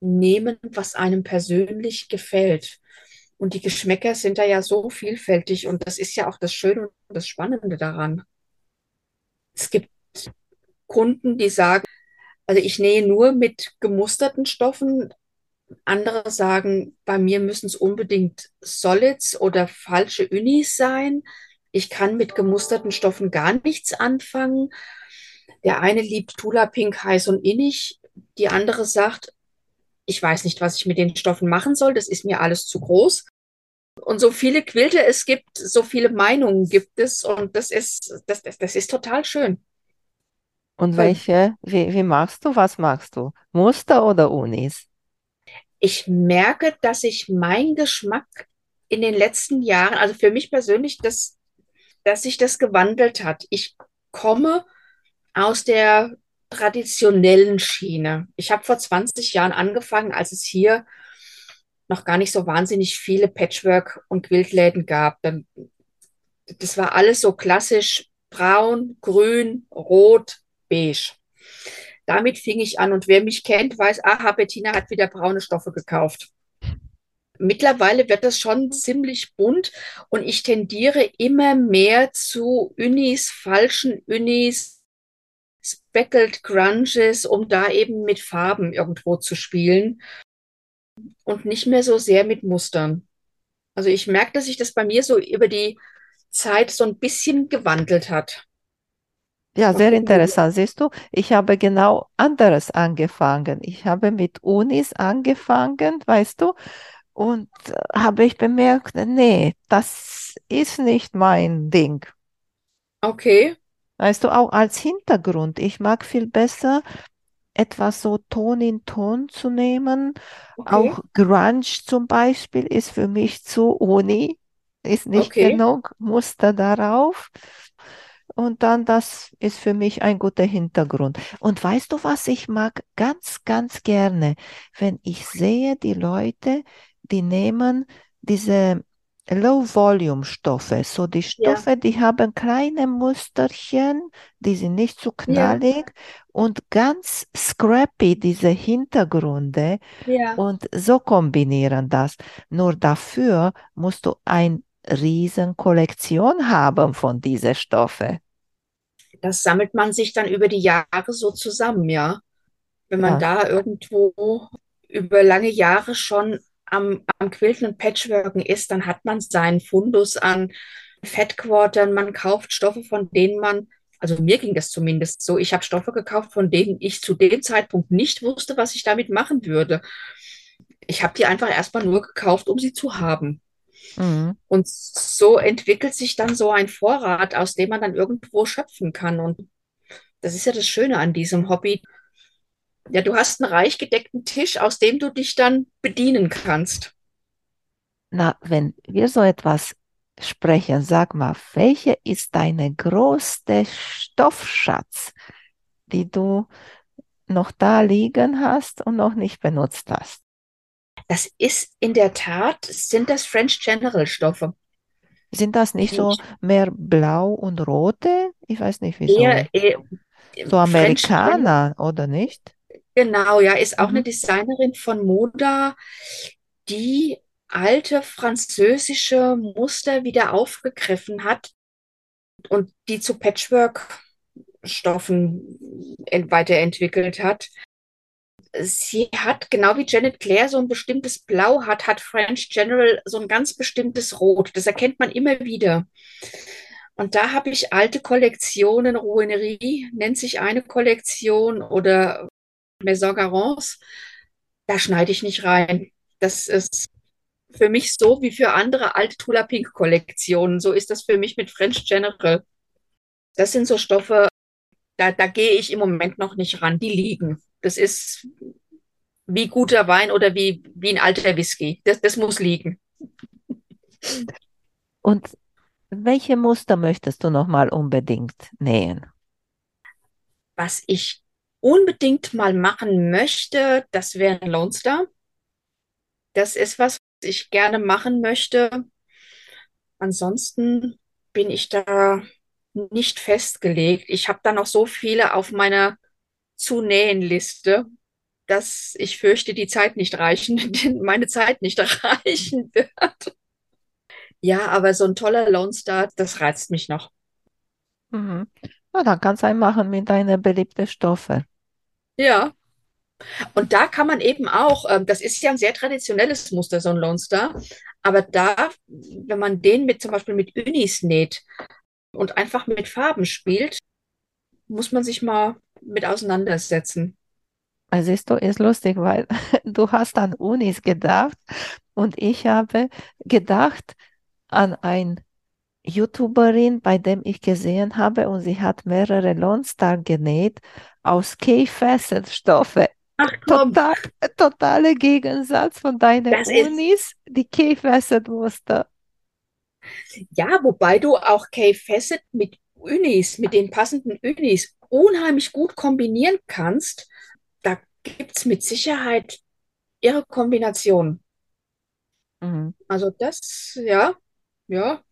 nehmen, was einem persönlich gefällt. Und die Geschmäcker sind da ja so vielfältig und das ist ja auch das Schöne und das Spannende daran. Es gibt Kunden, die sagen, also ich nähe nur mit gemusterten Stoffen. Andere sagen, bei mir müssen es unbedingt Solids oder falsche Unis sein. Ich kann mit gemusterten Stoffen gar nichts anfangen. Der eine liebt Tula Pink heiß und innig. Die andere sagt, ich weiß nicht, was ich mit den Stoffen machen soll. Das ist mir alles zu groß. Und so viele Quilte es gibt, so viele Meinungen gibt es. Und das ist, das, das, das ist total schön. Und welche, wie, wie machst du, was machst du? Muster oder Unis? Ich merke, dass ich mein Geschmack in den letzten Jahren, also für mich persönlich, dass, dass sich das gewandelt hat. Ich komme aus der traditionellen Schiene. Ich habe vor 20 Jahren angefangen, als es hier noch gar nicht so wahnsinnig viele Patchwork- und Quiltläden gab. Das war alles so klassisch braun, grün, rot, beige. Damit fing ich an und wer mich kennt, weiß, aha, Bettina hat wieder braune Stoffe gekauft. Mittlerweile wird das schon ziemlich bunt und ich tendiere immer mehr zu Unis, falschen Unis, Speckled Grunges, um da eben mit Farben irgendwo zu spielen und nicht mehr so sehr mit Mustern. Also ich merke, dass sich das bei mir so über die Zeit so ein bisschen gewandelt hat. Ja, sehr interessant. Siehst du, ich habe genau anderes angefangen. Ich habe mit Unis angefangen, weißt du, und äh, habe ich bemerkt, nee, das ist nicht mein Ding. Okay. Weißt du, auch als Hintergrund. Ich mag viel besser etwas so Ton in Ton zu nehmen. Okay. Auch Grunge zum Beispiel ist für mich zu Uni, ist nicht okay. genug Muster darauf. Und dann, das ist für mich ein guter Hintergrund. Und weißt du, was ich mag ganz, ganz gerne? Wenn ich sehe, die Leute, die nehmen diese Low-Volume-Stoffe, so die Stoffe, ja. die haben kleine Musterchen, die sind nicht zu so knallig ja. und ganz scrappy diese Hintergründe ja. und so kombinieren das. Nur dafür musst du ein riesen Kollektion haben von diesen Stoffen. Das sammelt man sich dann über die Jahre so zusammen, ja. Wenn man da irgendwo über lange Jahre schon am, am Quilten und Patchworken ist, dann hat man seinen Fundus an Fettquartern. Man kauft Stoffe, von denen man, also mir ging das zumindest so, ich habe Stoffe gekauft, von denen ich zu dem Zeitpunkt nicht wusste, was ich damit machen würde. Ich habe die einfach erstmal nur gekauft, um sie zu haben. mhm. Und so entwickelt sich dann so ein Vorrat, aus dem man dann irgendwo schöpfen kann. Und das ist ja das Schöne an diesem Hobby. Ja, du hast einen reich gedeckten Tisch, aus dem du dich dann bedienen kannst. Na, wenn wir so etwas sprechen, sag mal, welcher ist deine größte Stoffschatz, die du noch da liegen hast und noch nicht benutzt hast? Das ist in der Tat, sind das French General Stoffe. Sind das nicht so mehr blau und rote? Ich weiß nicht wieso. eher, eher So French Amerikaner, oder nicht? Genau, ja, ist auch eine Mhm. Designerin von Moda, die alte französische Muster wieder aufgegriffen hat und die zu Patchwork-Stoffen ent- weiterentwickelt hat. Sie hat, genau wie Janet Claire so ein bestimmtes Blau hat, hat French General so ein ganz bestimmtes Rot. Das erkennt man immer wieder. Und da habe ich alte Kollektionen, Rouenerie nennt sich eine Kollektion oder Maison Garance. Da schneide ich nicht rein. Das ist für mich so wie für andere alte Tula Pink Kollektionen. So ist das für mich mit French General. Das sind so Stoffe, da, da gehe ich im Moment noch nicht ran. Die liegen. Das ist wie guter Wein oder wie, wie ein alter Whisky. Das, das muss liegen. Und welche Muster möchtest du noch mal unbedingt nähen? Was ich unbedingt mal machen möchte, das wäre ein Lone Star. Das ist was, was ich gerne machen möchte. Ansonsten bin ich da nicht festgelegt. Ich habe da noch so viele auf meiner Zu-Nähen-Liste, dass ich fürchte, die Zeit nicht reichen, [LAUGHS] meine Zeit nicht [LAUGHS] reichen wird. Ja, aber so ein toller Lone Star, das reizt mich noch. Mhm. Na, dann kannst du einen machen mit deinen beliebten Stoffen. Ja, und da kann man eben auch, ähm, das ist ja ein sehr traditionelles Muster, so ein Lone Star, aber da, wenn man den mit zum Beispiel mit Unis näht und einfach mit Farben spielt, muss man sich mal mit auseinandersetzen. Also du, ist lustig, weil [LAUGHS] du hast an Unis gedacht und ich habe gedacht an ein YouTuberin, bei dem ich gesehen habe und sie hat mehrere Lone Star genäht aus K-Facet-Stoffe. Ach komm, Total, totale Gegensatz von deinen das ist, Unis, die K-Facet-Muster. ja, wobei du auch Kay Facet mit Unis, mit den passenden Unis unheimlich gut kombinieren kannst. Da gibt es mit Sicherheit ihre Kombination. Mhm. Also das, ja, ja,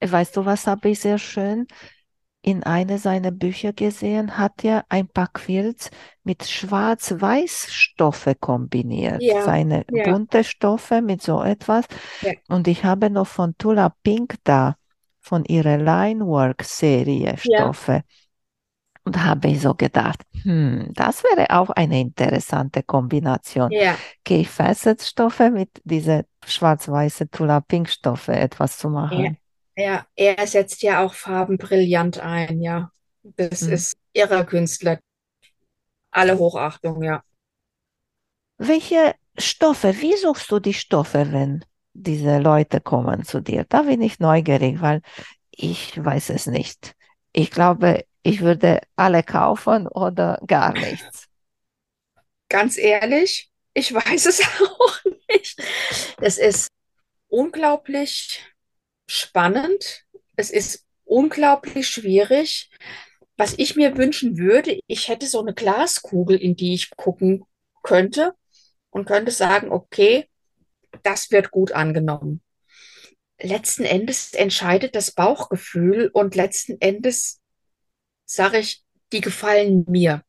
Weißt du, was habe ich sehr schön in einer seiner Bücher gesehen? Hat er ein paar Quilts mit Schwarz-Weiß-Stoffe kombiniert. ja, Seine ja, bunte Stoffe mit so etwas. ja, Und ich habe noch von Tula Pink da, von ihrer Linework-Serie ja, Stoffe. Und habe ich so gedacht, hm, das wäre auch eine interessante Kombination. ja. K-Facet-Stoffe mit diese schwarz-weiße Tula-Pink-Stoffe etwas zu machen. Er, er setzt ja auch Farben brillant ein, ja. Das Hm. ist irrer Künstler. Alle Hochachtung, ja. Welche Stoffe, wie suchst du die Stoffe, wenn diese Leute kommen zu dir? Da bin ich neugierig, weil ich weiß es nicht. Ich glaube, ich würde alle kaufen oder gar nichts. Ganz ehrlich, ich weiß es [LAUGHS] auch nicht. Es ist unglaublich spannend. Es ist unglaublich schwierig. Was ich mir wünschen würde, ich hätte so eine Glaskugel, in die ich gucken könnte und könnte sagen, okay, das wird gut angenommen. Letzten Endes entscheidet das Bauchgefühl und letzten Endes sage ich, die gefallen mir.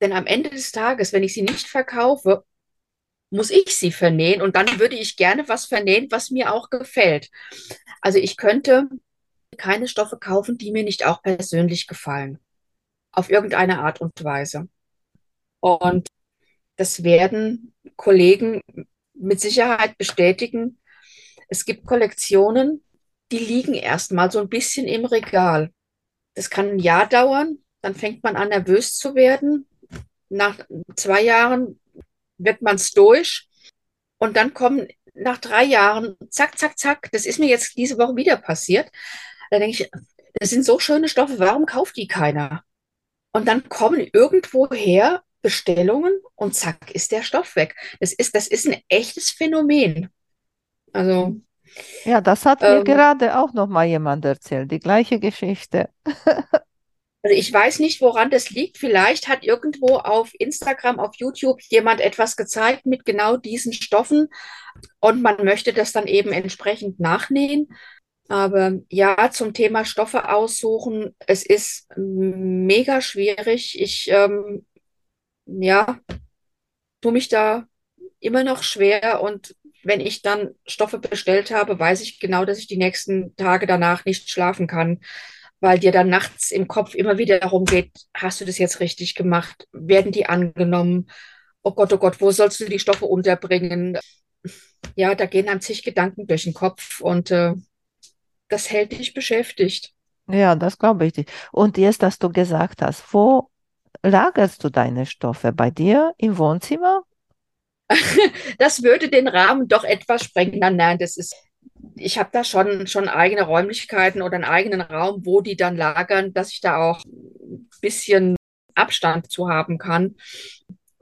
Denn am Ende des Tages, wenn ich sie nicht verkaufe, muss ich sie vernähen und dann würde ich gerne was vernähen, was mir auch gefällt. Also ich könnte keine Stoffe kaufen, die mir nicht auch persönlich gefallen. Auf irgendeine Art und Weise. Und das werden Kollegen mit Sicherheit bestätigen. Es gibt Kollektionen, die liegen erstmal so ein bisschen im Regal. Das kann ein Jahr dauern, dann fängt man an, nervös zu werden. Nach zwei Jahren wird man es durch und dann kommen nach drei Jahren, zack, zack, zack, das ist mir jetzt diese Woche wieder passiert. Da denke ich, das sind so schöne Stoffe, warum kauft die keiner? Und dann kommen irgendwoher Bestellungen und zack ist der Stoff weg. Das ist, das ist ein echtes Phänomen. Also. Ja, das hat ähm, mir gerade auch noch mal jemand erzählt, die gleiche Geschichte. [LAUGHS] Also ich weiß nicht, woran das liegt. Vielleicht hat irgendwo auf Instagram, auf YouTube jemand etwas gezeigt mit genau diesen Stoffen und man möchte das dann eben entsprechend nachnähen. Aber ja, zum Thema Stoffe aussuchen, es ist mega schwierig. Ich ähm, ja, tue mich da immer noch schwer und wenn ich dann Stoffe bestellt habe, weiß ich genau, dass ich die nächsten Tage danach nicht schlafen kann, weil dir dann nachts im Kopf immer wieder darum geht, hast du das jetzt richtig gemacht? Werden die angenommen? Oh Gott, oh Gott, wo sollst du die Stoffe unterbringen? Ja, da gehen einem zig Gedanken durch den Kopf und äh, das hält dich beschäftigt. Ja, das glaube ich. Und jetzt, dass du gesagt hast, wo lagerst du deine Stoffe? Bei dir im Wohnzimmer? [LAUGHS] das würde den Rahmen doch etwas sprengen. Nein, nein, das ist, ich habe da schon, schon eigene Räumlichkeiten oder einen eigenen Raum, wo die dann lagern, dass ich da auch ein bisschen Abstand zu haben kann.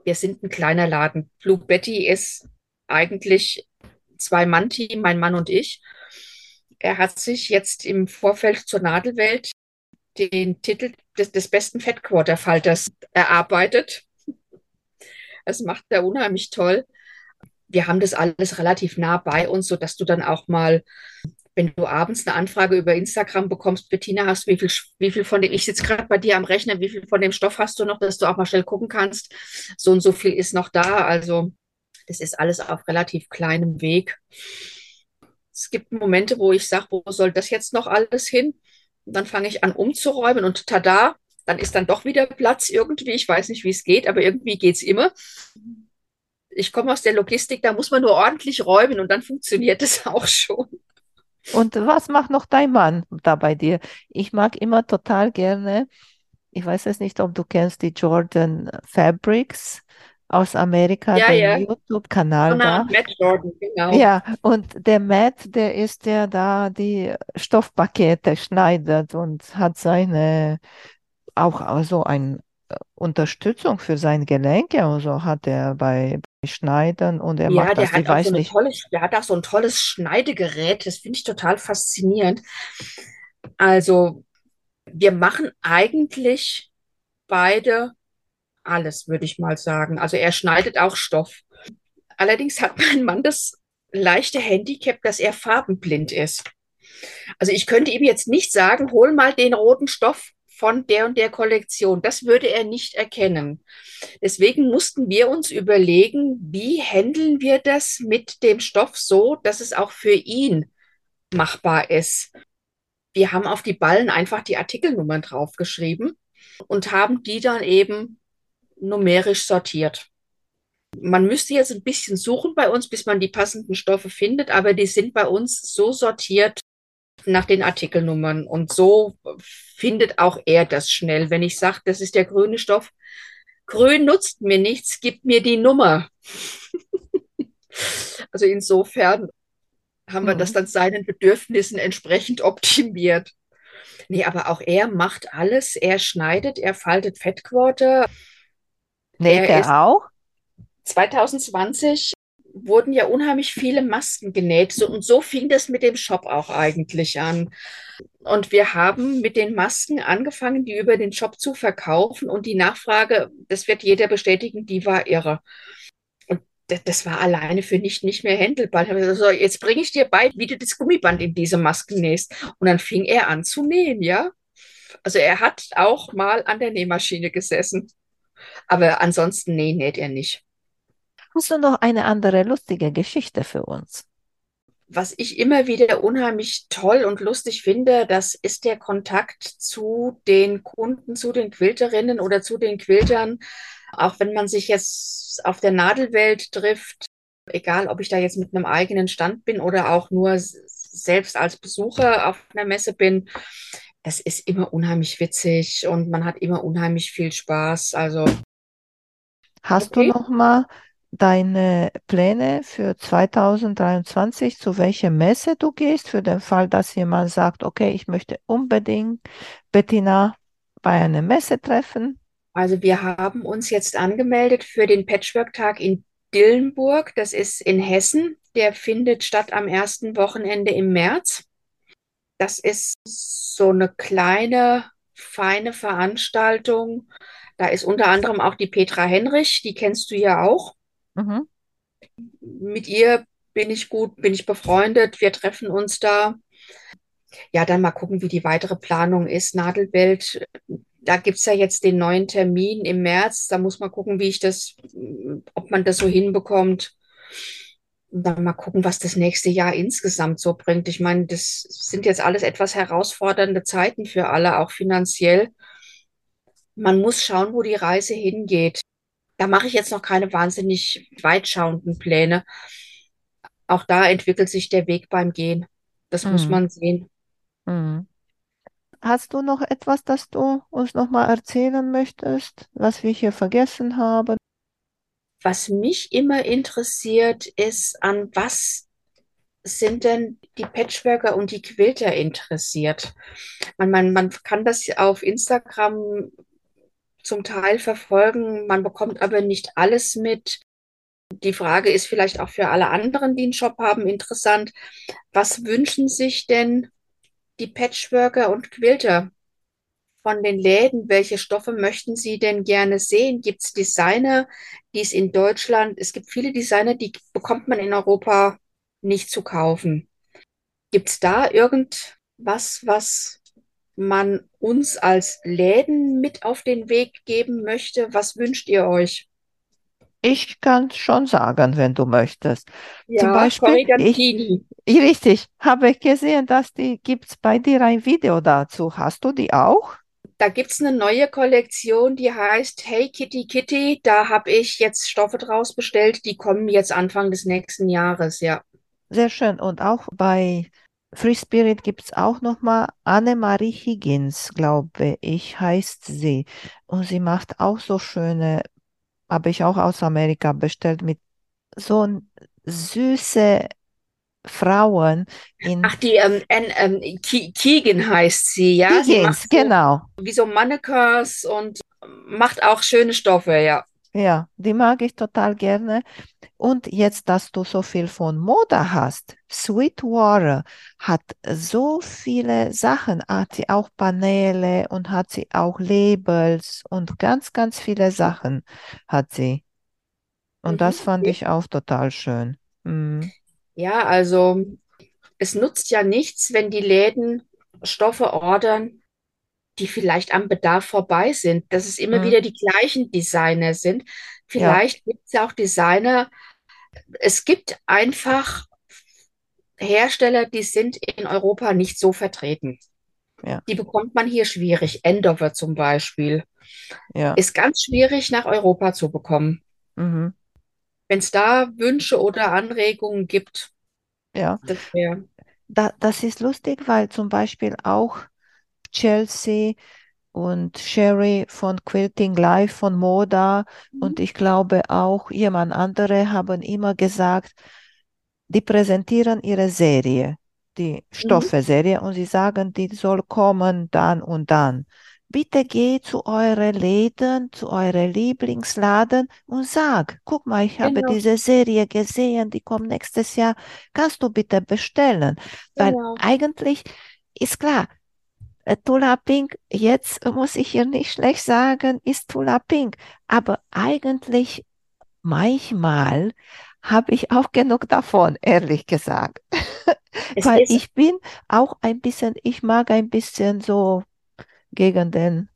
Wir sind ein kleiner Laden. Blue Betty ist eigentlich zwei Mann-Team, mein Mann und ich. Er hat sich jetzt im Vorfeld zur Nadelwelt den Titel des, des besten Fettquarterfalters erarbeitet. Das macht er unheimlich toll. Wir haben das alles relativ nah bei uns, sodass du dann auch mal, wenn du abends eine Anfrage über Instagram bekommst, Bettina, hast wie viel, wie viel von dem, ich sitze gerade bei dir am Rechner, wie viel von dem Stoff hast du noch, dass du auch mal schnell gucken kannst. So und so viel ist noch da. Also das ist alles auf relativ kleinem Weg. Es gibt Momente, wo ich sage, wo soll das jetzt noch alles hin? Und dann fange ich an umzuräumen und tada, dann ist dann doch wieder Platz irgendwie. Ich weiß nicht, wie es geht, aber irgendwie geht es immer. Ich komme aus der Logistik, da muss man nur ordentlich räumen und dann funktioniert es [LAUGHS] auch schon. Und was macht noch dein Mann da bei dir? Ich mag immer total gerne, ich weiß jetzt nicht, ob du kennst die Jordan Fabrics aus Amerika, ja, den ja. YouTube-Kanal Genau, da. Matt Jordan, genau. Ja, und der Matt, der ist der da die Stoffpakete schneidet und hat seine auch also eine Unterstützung für seine Gelenke und so hat er bei Schneiden und er Ja, macht der das, hat ich auch weiß so nicht. tolle, der hat auch so ein tolles Schneidegerät. Das finde ich total faszinierend. Also, wir machen eigentlich beide alles, würde ich mal sagen. Also, er schneidet auch Stoff. Allerdings hat mein Mann das leichte Handicap, dass er farbenblind ist. Also, ich könnte ihm jetzt nicht sagen, hol mal den roten Stoff von der und der Kollektion. Das würde er nicht erkennen. Deswegen mussten wir uns überlegen, wie handeln wir das mit dem Stoff so, dass es auch für ihn machbar ist. Wir haben auf die Ballen einfach die Artikelnummern draufgeschrieben und haben die dann eben numerisch sortiert. Man müsste jetzt ein bisschen suchen bei uns, bis man die passenden Stoffe findet, aber die sind bei uns so sortiert nach den Artikelnummern. Und so findet auch er das schnell. Wenn ich sage, das ist der grüne Stoff, grün nutzt mir nichts, gib mir die Nummer. [LAUGHS] also insofern haben wir das Mhm. dann seinen Bedürfnissen entsprechend optimiert. Nee, aber auch er macht alles. Er schneidet, er faltet Fettquarter. Näht Er er auch? 2020 wurden ja unheimlich viele Masken genäht. So, und so fing das mit dem Shop auch eigentlich an. Und wir haben mit den Masken angefangen, die über den Shop zu verkaufen. Und die Nachfrage, das wird jeder bestätigen, die war irre. Und das, war alleine für nicht, nicht mehr händelbar. Ich habe gesagt, so, jetzt bringe ich dir bei, wie du das Gummiband in diese Masken nähst. Und dann fing er an zu nähen, ja. Also er hat auch mal an der Nähmaschine gesessen. Aber ansonsten, nee, näht er nicht. Hast du noch eine andere lustige Geschichte für uns? Was ich immer wieder unheimlich toll und lustig finde, das ist der Kontakt zu den Kunden, zu den Quilterinnen oder zu den Quiltern. Auch wenn man sich jetzt auf der Nadelwelt trifft, egal ob ich da jetzt mit einem eigenen Stand bin oder auch nur selbst als Besucher auf einer Messe bin, das ist immer unheimlich witzig und man hat immer unheimlich viel Spaß. Also Hast du okay. noch mal deine Pläne für 2023, zu welcher Messe du gehst, für den Fall, dass jemand sagt, okay, ich möchte unbedingt Bettina bei einer Messe treffen? Also wir haben uns jetzt angemeldet für den Patchwork-Tag in Dillenburg. Das ist in Hessen. Der findet statt am ersten Wochenende im März. Das ist so eine kleine, feine Veranstaltung. Da ist unter anderem auch die Petra Henrich, die kennst du ja auch. Mhm. Mit ihr bin ich gut, bin ich befreundet. Wir treffen uns da. Ja, dann mal gucken, wie die weitere Planung ist. Nadelwelt, da gibt es ja jetzt den neuen Termin im März. Da muss man gucken, wie ich das, ob man das so hinbekommt. Und dann mal gucken, was das nächste Jahr insgesamt so bringt. Ich meine, das sind jetzt alles etwas herausfordernde Zeiten für alle, auch finanziell. Man muss schauen, wo die Reise hingeht. Da mache ich jetzt noch keine wahnsinnig weitschauenden Pläne. Auch da entwickelt sich der Weg beim Gehen. Das muss Mhm. man sehen. Mhm. Hast du noch etwas, das du uns noch mal erzählen möchtest, was wir hier vergessen haben? Was mich immer interessiert, ist, an was sind denn die Patchworker und die Quilter interessiert? Man, man, man kann das auf Instagram zum Teil verfolgen, man bekommt aber nicht alles mit. Die Frage ist vielleicht auch für alle anderen, die einen Shop haben, interessant. Was wünschen sich denn die Patchworker und Quilter von den Läden? Welche Stoffe möchten sie denn gerne sehen? Gibt es Designer, die es in Deutschland, es gibt viele Designer, die bekommt man in Europa nicht zu kaufen. Gibt es da irgendwas, was man uns als Läden mit auf den Weg geben möchte? Was wünscht ihr euch? Ich kann schon sagen, wenn du möchtest. Zum Ja, Beispiel, ich, richtig, habe ich gesehen, dass die gibt es bei dir ein Video dazu. Hast du die auch? Da gibt es eine neue Kollektion, die heißt Hey Kitty Kitty. Da habe ich jetzt Stoffe draus bestellt. Die kommen jetzt Anfang des nächsten Jahres, ja. Sehr schön. Und auch bei Free Spirit gibt es auch nochmal Annemarie Higgins, glaube ich, heißt sie. Und sie macht auch so schöne, habe ich auch aus Amerika bestellt, mit so süße Frauen in Ach, die ähm, ähm, Keegan heißt sie, ja. Sie Higgins, macht so genau. wie so Mannequins und macht auch schöne Stoffe, ja. Ja, die mag ich total gerne. Und jetzt, dass du so viel von Mode hast, Sweetwater hat so viele Sachen, hat sie auch Paneele und hat sie auch Labels und ganz, ganz viele Sachen hat sie. Und Mhm, das fand ich auch total schön. Mm, Ja, also es nutzt ja nichts, wenn die Läden Stoffe ordern, die vielleicht am Bedarf vorbei sind, dass es immer mm, wieder die gleichen Designer sind. ja, Vielleicht gibt es ja auch Designer. Es gibt einfach Hersteller, die sind in Europa nicht so vertreten. ja, Die bekommt man hier schwierig. Endover zum Beispiel ja, ist ganz schwierig nach Europa zu bekommen. mhm, Wenn es da Wünsche oder Anregungen gibt, ja. das wäre. Da, das ist lustig, weil zum Beispiel auch Chelsea und Sherry von Quilting Live von Moda und ich glaube auch jemand andere haben immer gesagt, die präsentieren ihre Serie, die Mhm. Stoffe-Serie und sie sagen, die soll kommen dann und dann. Bitte geh zu euren Läden, zu eurem Lieblingsladen und sag, guck mal, ich habe Genau, diese Serie gesehen, die kommt nächstes Jahr. Kannst du bitte bestellen? Weil genau. eigentlich ist klar, Tula Pink, jetzt muss ich hier nicht schlecht sagen, ist Tula Pink. Aber eigentlich manchmal habe ich auch genug davon, ehrlich gesagt. Es Weil ich bin auch ein bisschen, ich mag ein bisschen so gegen den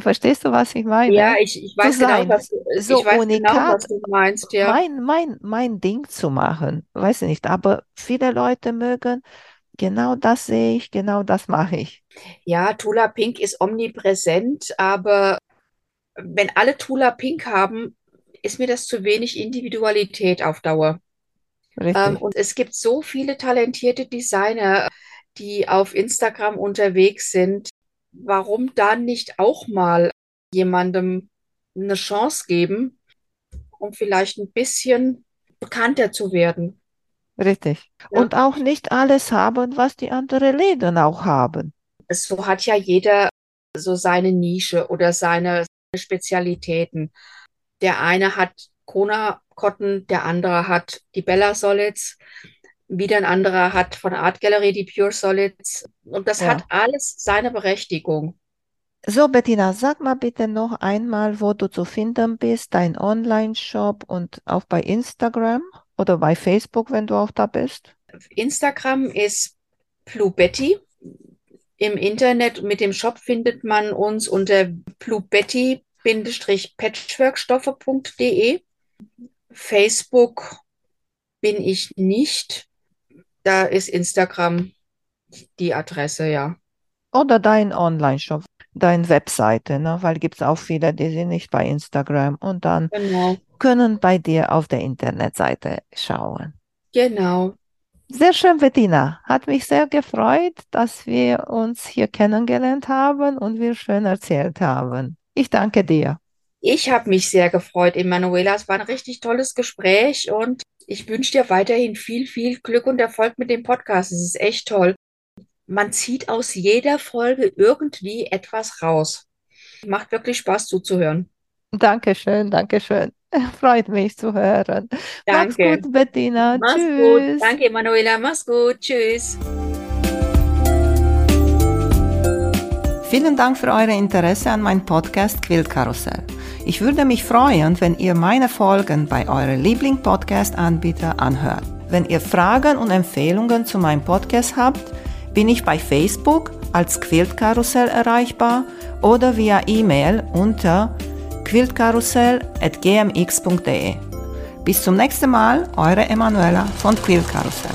Verstehst du, was ich meine? Ja, ich, ich weiß, genau, was, du, so ich weiß unikat, genau, was du meinst. Ja. Mein, mein, mein Ding zu machen, weiß ich nicht, aber viele Leute mögen, genau das sehe ich, genau das mache ich. Ja, Tula Pink ist omnipräsent, aber wenn alle Tula Pink haben, ist mir das zu wenig Individualität auf Dauer. Ähm, und es gibt so viele talentierte Designer, die auf Instagram unterwegs sind. Warum dann nicht auch mal jemandem eine Chance geben, um vielleicht ein bisschen bekannter zu werden? Richtig. Ja. Und auch nicht alles haben, was die anderen Läden auch haben. So hat ja jeder so seine Nische oder seine Spezialitäten. Der eine hat Kona Cotton, der andere hat die Bella Solids, wieder ein anderer hat von Art Gallery die Pure Solids. Und das ja. hat alles seine Berechtigung. So, Bettina, sag mal bitte noch einmal, wo du zu finden bist, dein Online-Shop und auch bei Instagram oder bei Facebook, wenn du auch da bist. Instagram ist Plubetti. Im Internet mit dem Shop findet man uns unter plubetti-patchworkstoffe.de. Facebook bin ich nicht. Da ist Instagram die Adresse, ja. Oder dein Online-Shop, deine Webseite, ne? weil gibt es auch viele, die sind nicht bei Instagram und dann genau. Können bei dir auf der Internetseite schauen. Genau. Sehr schön, Bettina. Hat mich sehr gefreut, dass wir uns hier kennengelernt haben und wir schön erzählt haben. Ich danke dir. Ich habe mich sehr gefreut, Emanuela. Es war ein richtig tolles Gespräch und ich wünsche dir weiterhin viel, viel Glück und Erfolg mit dem Podcast. Es ist echt toll. Man zieht aus jeder Folge irgendwie etwas raus. Macht wirklich Spaß zuzuhören. Dankeschön, Dankeschön. [LAUGHS] Freut mich zu hören. Danke. Mach's gut, Bettina. Mach's Tschüss. gut. Danke, Emanuela. Mach's gut. Tschüss. Vielen Dank für euer Interesse an meinem Podcast Quillkarussell. Ich würde mich freuen, wenn ihr meine Folgen bei eurem Liebling-Podcast-Anbieter anhört. Wenn ihr Fragen und Empfehlungen zu meinem Podcast habt, bin ich bei Facebook als Quiltkarussell erreichbar oder via E-Mail unter quiltkarussell.gmx.de. Bis zum nächsten Mal, eure Emanuela von Quiltkarussell.